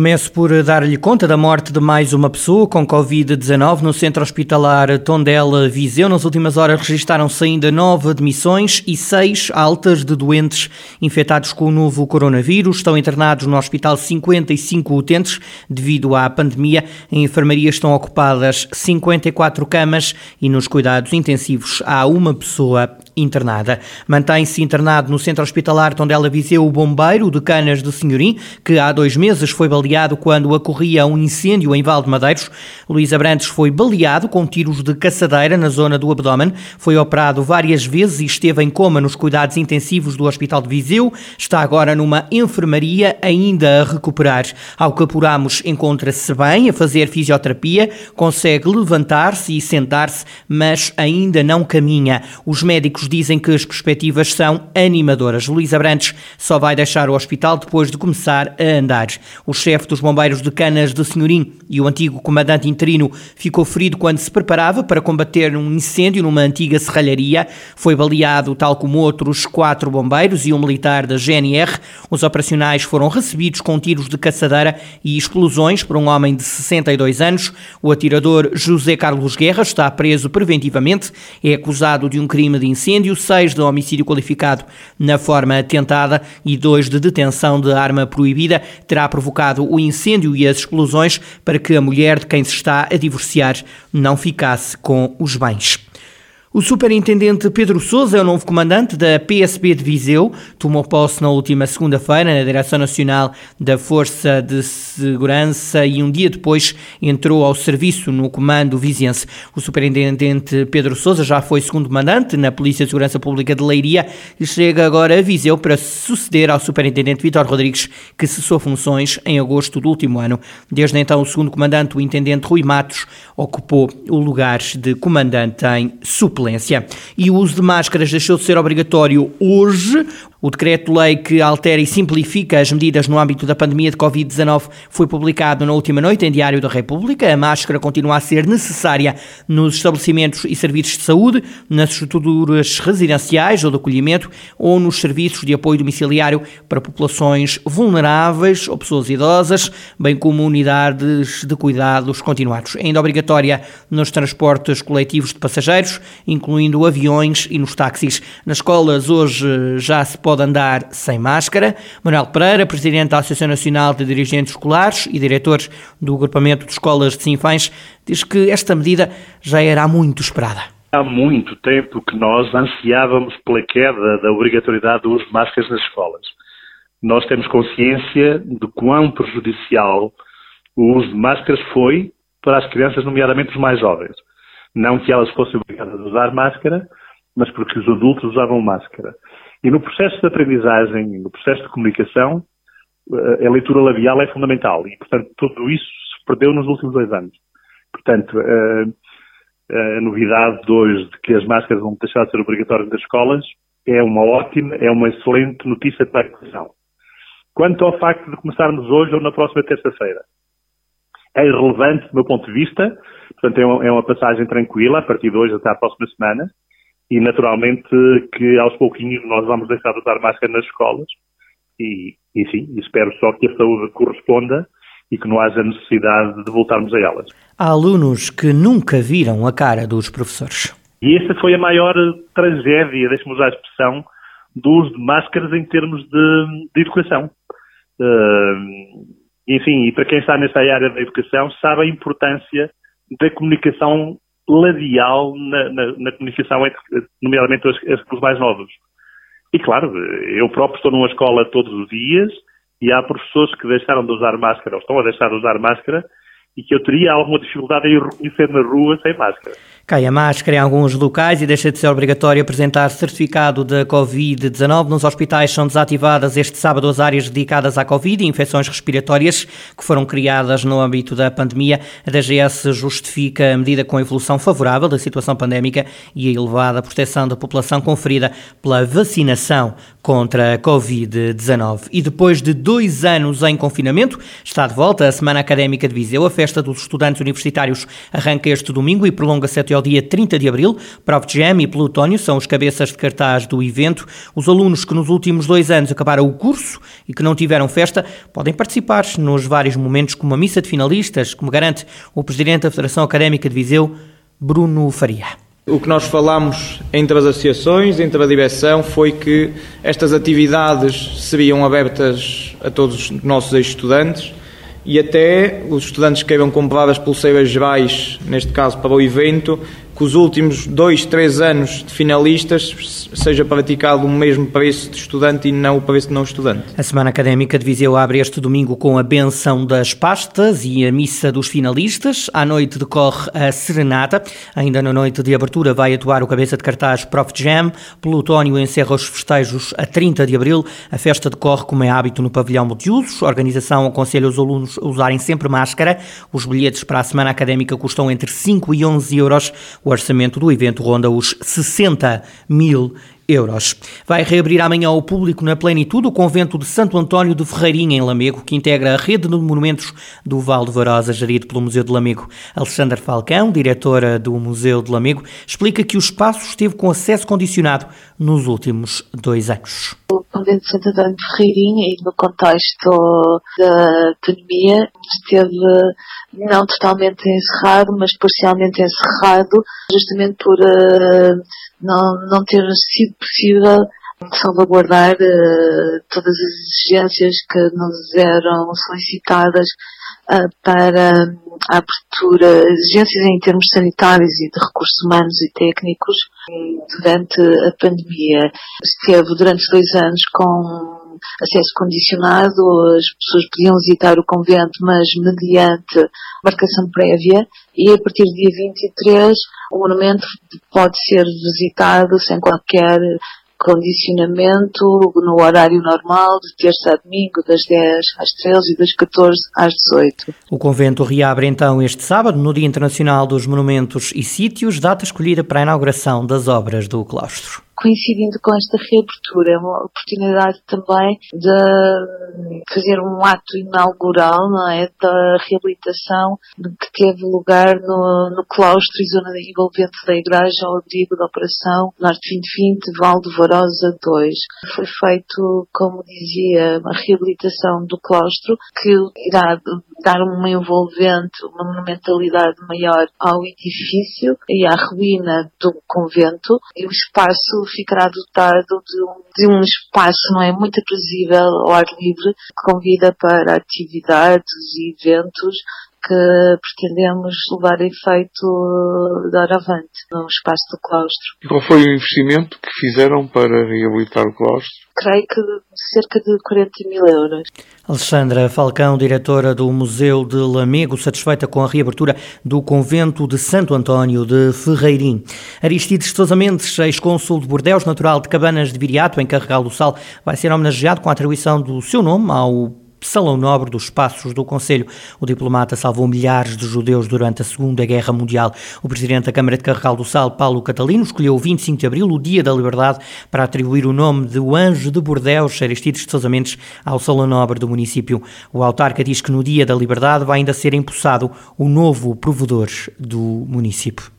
Começo por dar-lhe conta da morte de mais uma pessoa com Covid-19 no centro hospitalar Tondela Viseu. Nas últimas horas registaram-se ainda nove admissões e seis altas de doentes infectados com o novo coronavírus. Estão internados no hospital 55 utentes devido à pandemia. Em enfermaria estão ocupadas 54 camas e nos cuidados intensivos há uma pessoa internada. Mantém-se internado no centro hospitalar Tondela Viseu o bombeiro de Canas de Senhorim, que há dois meses foi baleado quando ocorria um incêndio em Val de Madeiros. Luís Abrantes foi baleado com tiros de caçadeira na zona do abdômen. Foi operado várias vezes e esteve em coma nos cuidados intensivos do Hospital de Viseu. Está agora numa enfermaria ainda a recuperar. Ao que apuramos, encontra-se bem a fazer fisioterapia, consegue levantar-se e sentar-se, mas ainda não caminha. Os médicos dizem que as perspectivas são animadoras. Luís Abrantes só vai deixar o hospital depois de começar a andar. O chefe dos bombeiros de Canas de Senhorim e o antigo comandante interino ficou ferido quando se preparava para combater um incêndio numa antiga serralharia. Foi baleado, tal como outros quatro bombeiros e um militar da GNR. Os operacionais foram recebidos com tiros de caçadeira e explosões por um homem de 62 anos. O atirador José Carlos Guerra está preso preventivamente. É acusado de um crime de incêndio, seis de homicídio qualificado na forma atentada e dois de detenção de arma proibida. Terá provocado o incêndio e as explosões para que a mulher de quem se está a divorciar não ficasse com os bens. O superintendente Pedro Sousa é o novo comandante da PSB de Viseu. Tomou posse na última segunda-feira na Direção Nacional da Força de Segurança e um dia depois entrou ao serviço no comando viziense. O superintendente Pedro Sousa já foi segundo comandante na Polícia de Segurança Pública de Leiria e chega agora a Viseu para suceder ao superintendente Vitor Rodrigues, que cessou funções em agosto do último ano. Desde então, o segundo comandante, o intendente Rui Matos, ocupou o lugar de comandante em suplência. E o uso de máscaras deixou de ser obrigatório hoje. O decreto-lei que altera e simplifica as medidas no âmbito da pandemia de Covid-19 foi publicado na última noite em Diário da República. A máscara continua a ser necessária nos estabelecimentos e serviços de saúde, nas estruturas residenciais ou de acolhimento ou nos serviços de apoio domiciliário para populações vulneráveis ou pessoas idosas, bem como unidades de cuidados continuados. Ainda obrigatória nos transportes coletivos de passageiros, incluindo aviões e nos táxis. Nas escolas hoje já se pode pode andar sem máscara. Manuel Pereira, presidente da Associação Nacional de Dirigentes Escolares e diretor do Agrupamento de Escolas de Sinfãs, diz que esta medida já era muito esperada. Há muito tempo que nós ansiávamos pela queda da obrigatoriedade do uso de máscaras nas escolas. Nós temos consciência de quão prejudicial o uso de máscaras foi para as crianças, nomeadamente os mais jovens. Não que elas fossem obrigadas a usar máscara, mas porque os adultos usavam máscara. E no processo de aprendizagem, no processo de comunicação, eh, a leitura labial é fundamental e, portanto, tudo isso se perdeu nos últimos dois anos. Portanto, a, a novidade de hoje de que as máscaras vão deixar de ser obrigatórias nas escolas é uma ótima, é uma excelente notícia para a educação. Quanto ao facto de começarmos hoje ou na próxima terça-feira, é irrelevante do meu ponto de vista, portanto é uma, é uma passagem tranquila a partir de hoje até à próxima semana, e naturalmente que aos pouquinhos nós vamos deixar de usar máscara nas escolas e, e sim, espero só que a saúde corresponda e que não haja necessidade de voltarmos a elas. Há alunos que nunca viram a cara dos professores. E essa foi a maior tragédia, deixe-me usar a expressão, do uso de máscaras em termos de, de educação. Uh, enfim, e para quem está nessa área da educação, sabe a importância da comunicação labial na, na, na comunicação entre, nomeadamente entre os mais novos. E claro, eu próprio estou numa escola todos os dias e há professores que deixaram de usar máscara ou estão a deixar de usar máscara e que eu teria alguma dificuldade em reconhecer na rua sem máscara. Cai a máscara em alguns locais e deixa de ser obrigatório apresentar certificado da Covid-19. Nos hospitais são desativadas este sábado as áreas dedicadas à Covid e infecções respiratórias que foram criadas no âmbito da pandemia. A DGS justifica a medida com a evolução favorável da situação pandémica e a elevada proteção da população conferida pela vacinação contra a Covid-19. E depois de dois anos em confinamento, está de volta a Semana Académica de Viseu. A festa dos estudantes universitários arranca este domingo e prolonga-se até ao dia 30 de abril. Prof. Jam e Plutónio são os cabeças de cartaz do evento. Os alunos que nos últimos dois anos acabaram o curso e que não tiveram festa podem participar nos vários momentos, como a missa de finalistas, como garante o presidente da Federação Académica de Viseu, Bruno Faria. O que nós falámos entre as associações, entre a direção, foi que estas atividades seriam abertas a todos os nossos ex-estudantes e até os estudantes que queiram comprar as pulseiras gerais, neste caso para o evento, que os últimos dois, três anos de finalistas seja praticado o mesmo preço de estudante e não o preço de não estudante. A Semana Académica de Viseu abre este domingo com a benção das pastas e a missa dos finalistas. À noite decorre a serenata. Ainda na noite de abertura vai atuar o cabeça de cartaz Prof Jam. Plutónio encerra os festejos a 30 de abril. A festa decorre como é hábito no pavilhão multiusos. A organização aconselha os alunos a usarem sempre máscara. Os bilhetes para a Semana Académica custam entre 5 e 11 euros. O orçamento do evento ronda os 60 mil euros. Vai reabrir amanhã ao público na plenitude o convento de Santo António de Ferreirinha, em Lamego, que integra a rede de monumentos do Val de Varosa, gerido pelo Museu de Lamego. Alexandra Falcão, diretora do Museu de Lamego, explica que o espaço esteve com acesso condicionado nos últimos dois anos. O convento de Santo António de Ferreirinha, e no contexto da pandemia, esteve não totalmente encerrado, mas parcialmente encerrado, justamente por uh, não, não ter sido possível salvaguardar uh, todas as exigências que nos eram solicitadas uh, para a abertura, exigências em termos sanitários e de recursos humanos e técnicos durante a pandemia. Esteve durante dois anos com acesso condicionado, as pessoas podiam visitar o convento, mas mediante marcação prévia, e a partir do dia 23 o monumento pode ser visitado sem qualquer condicionamento no horário normal, de terça a domingo, das 10 às 13 e das 14 às 18. O convento reabre então este sábado, no Dia Internacional dos Monumentos e Sítios, data escolhida para a inauguração das obras do claustro coincidindo com esta reabertura, é uma oportunidade também de fazer um ato inaugural, não é, da reabilitação que teve lugar no, no claustro e zona envolvente da igreja ao abrigo da operação Norte 2020 Val de Varosa 2. Foi feito, como dizia, uma reabilitação do claustro que irá dar uma envolvente, uma monumentalidade maior ao edifício e à ruína do convento e o espaço ficará dotado de um, de um espaço não é? Muito aprazível ao ar livre que convida para atividades e eventos que pretendemos levar a efeito de avante no espaço do claustro. E qual foi o investimento que fizeram para reabilitar o claustro? Creio que cerca de 40 mil euros. Alexandra Falcão, diretora do Museu de Lamego, satisfeita com a reabertura do convento de Santo António de Ferreirim. Aristides Sousa Mendes, ex-cônsul de Bordeus, natural de Cabanas de Viriato, em Carregal do Sal, vai ser homenageado com a atribuição do seu nome ao Salão Nobre dos Passos do Conselho. O diplomata salvou milhares de judeus durante a Segunda Guerra Mundial. O presidente da Câmara de Carregal do Sal, Paulo Catalino, escolheu o 25 de abril, o Dia da Liberdade, para atribuir o nome de O Anjo de Bordeus, Aristides de Sousa ao Salão Nobre do município. O autarca diz que no Dia da Liberdade vai ainda ser empossado o novo provedor do município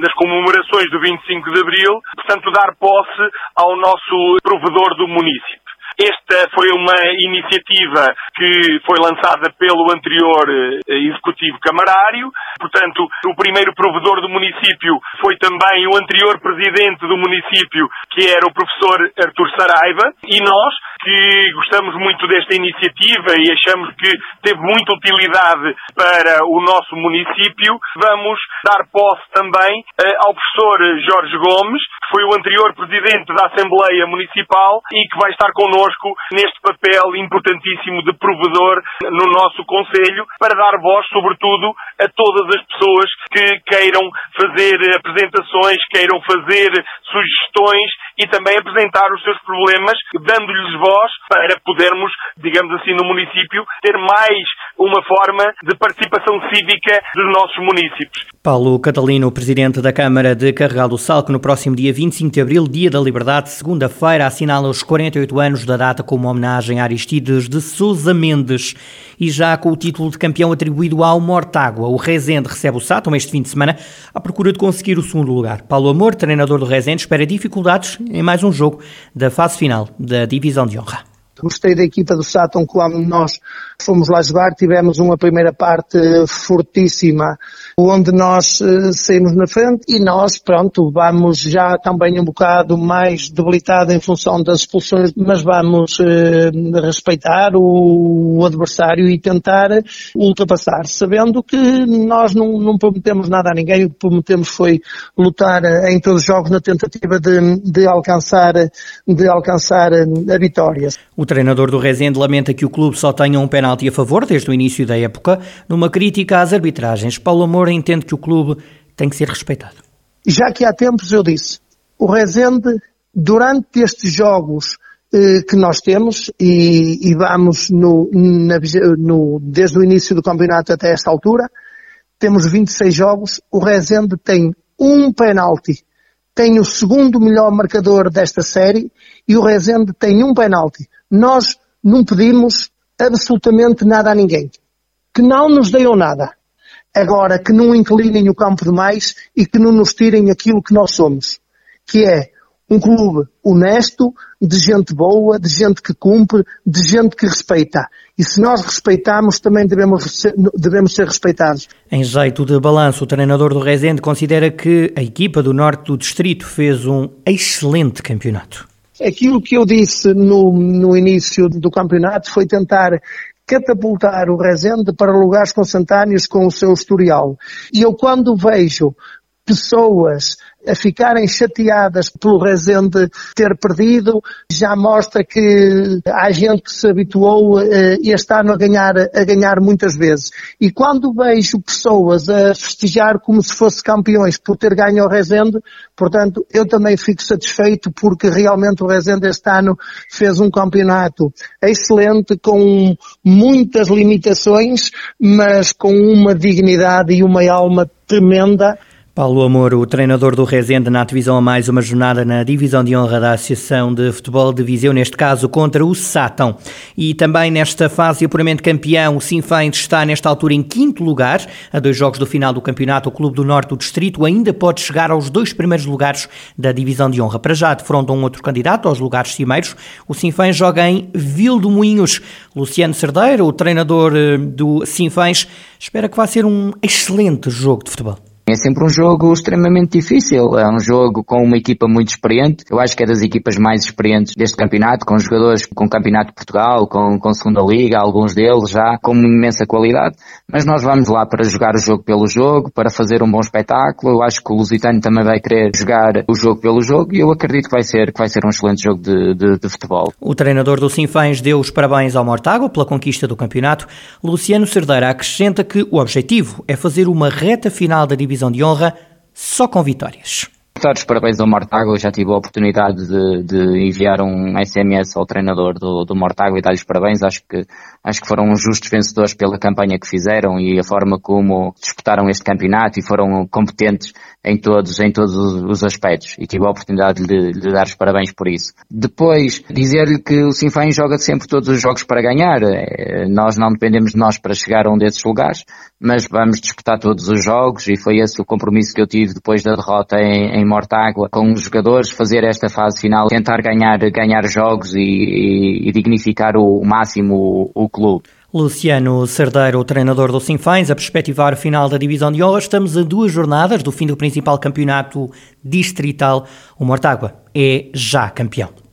nas comemorações do 25 de Abril, portanto, dar posse ao nosso provedor do município. Esta foi uma iniciativa que foi lançada pelo anterior eh, executivo camarário. Portanto, o primeiro provedor do município foi também o anterior presidente do município, que era o professor Artur Saraiva. E nós, que gostamos muito desta iniciativa e achamos que teve muita utilidade para o nosso município, vamos dar posse também eh, ao professor Jorge Gomes, que foi o anterior presidente da Assembleia Municipal e que vai estar connosco neste papel importantíssimo de provedor no nosso Conselho para dar voz, sobretudo, a todas as pessoas que queiram fazer apresentações, queiram fazer sugestões e também apresentar os seus problemas, dando-lhes voz voz para podermos, digamos assim, no município ter mais uma forma de participação cívica dos nossos municípios. Paulo Catalino, presidente da Câmara de Carregal do Sal, que no próximo dia 25 de abril, dia da Liberdade, segunda-feira, assinala os 48 anos da data como homenagem a Aristides de Sousa Mendes. E já com o título de campeão atribuído ao Mortágua, o Rezende recebe o Sátão este fim de semana à procura de conseguir o segundo lugar. Paulo Amor, treinador do Rezende, espera dificuldades em mais um jogo da fase final da Divisão de Honra. Gostei da equipa do Sátão quando nós fomos lá jogar, tivemos uma primeira parte fortíssima, onde nós uh, saímos na frente e nós, pronto, vamos já também um bocado mais debilitado em função das expulsões, mas vamos uh, respeitar o, o, adversário e tentar ultrapassar, sabendo que nós não, não prometemos nada a ninguém, o que prometemos foi lutar em todos os jogos na tentativa de, de alcançar, de alcançar a vitória. O treinador do Rezende lamenta que o clube só tenha um penalti a favor desde o início da época, numa crítica às arbitragens. Paulo Moura entende que o clube tem que ser respeitado. Já que há tempos eu disse, o Rezende, durante estes jogos eh, que nós temos, e, e vamos no, na, no, desde o início do campeonato até esta altura, temos 26 jogos, o Rezende tem um penalti tem o segundo melhor marcador desta série e o Rezende tem um penalti. Nós não pedimos absolutamente nada a ninguém. Que não nos deem nada. Agora, que não inclinem o campo demais e que não nos tirem aquilo que nós somos. Que é um clube honesto, de gente boa, de gente que cumpre, de gente que respeita. E se nós respeitamos, também devemos ser, devemos ser respeitados. Em jeito de balanço, o treinador do Rezende considera que a equipa do norte do distrito fez um excelente campeonato. Aquilo que eu disse no, no início do campeonato foi tentar catapultar o Rezende para lugares consentâneos com o seu historial. E eu quando vejo pessoas a ficarem chateadas pelo Rezende ter perdido, já mostra que há gente que se habituou uh, este ano a ganhar, a ganhar muitas vezes. E quando vejo pessoas a festejar como se fosse campeões por ter ganho o Rezende, portanto, eu também fico satisfeito porque realmente o Rezende este ano fez um campeonato excelente com muitas limitações, mas com uma dignidade e uma alma tremenda Paulo Amor, o treinador do Rezende na divisão a mais uma jornada na divisão de honra da Associação de Futebol de Viseu, neste caso contra o Sátão. E também nesta fase de apuramento campeão, o Sinfãs está nesta altura em quinto lugar. A dois jogos do final do campeonato, o Clube do Norte do Distrito ainda pode chegar aos dois primeiros lugares da divisão de honra. Para já defronta um outro candidato aos lugares cimeiros. O Sinfãs joga em Vildomoinhos. Luciano Cerdeira, o treinador eh, do Sinfãs, espera que vá ser um excelente jogo de futebol. É sempre um jogo extremamente difícil, é um jogo com uma equipa muito experiente, eu acho que é das equipas mais experientes deste campeonato, com jogadores com Campeonato de Portugal, com, com Segunda Liga, alguns deles já com imensa qualidade, mas nós vamos lá para jogar o jogo pelo jogo, para fazer um bom espetáculo, eu acho que o Lusitano também vai querer jogar o jogo pelo jogo e eu acredito que vai ser, que vai ser um excelente jogo de, de, de futebol. O treinador do Sinfãs deu os parabéns ao Mortágua pela conquista do campeonato. Luciano Cerdeira acrescenta que o objetivo é fazer uma reta final da divisão divisão de honra só com vitórias. Dar os parabéns ao Mortágua, já tive a oportunidade de, de, enviar um SMS ao treinador do, do Mortágua e dar-lhes parabéns. Acho que, acho que foram justos vencedores pela campanha que fizeram e a forma como disputaram este campeonato e foram competentes em todos, em todos os aspectos e tive a oportunidade de, de dar os parabéns por isso. Depois, dizer-lhe que o Sinfãs joga sempre todos os jogos para ganhar. É, nós não dependemos de nós para chegar a um desses lugares, mas vamos disputar todos os jogos e foi esse o compromisso que eu tive depois da derrota em, em Mortágua com os jogadores, fazer esta fase final, tentar ganhar, ganhar jogos e, e, e dignificar o, o máximo o, o clube. Luciano Cerdeiro, treinador do Sinfãs, a perspectivar o final da divisão de honra. Estamos a duas jornadas do fim do principal campeonato distrital. O Mortágua é já campeão.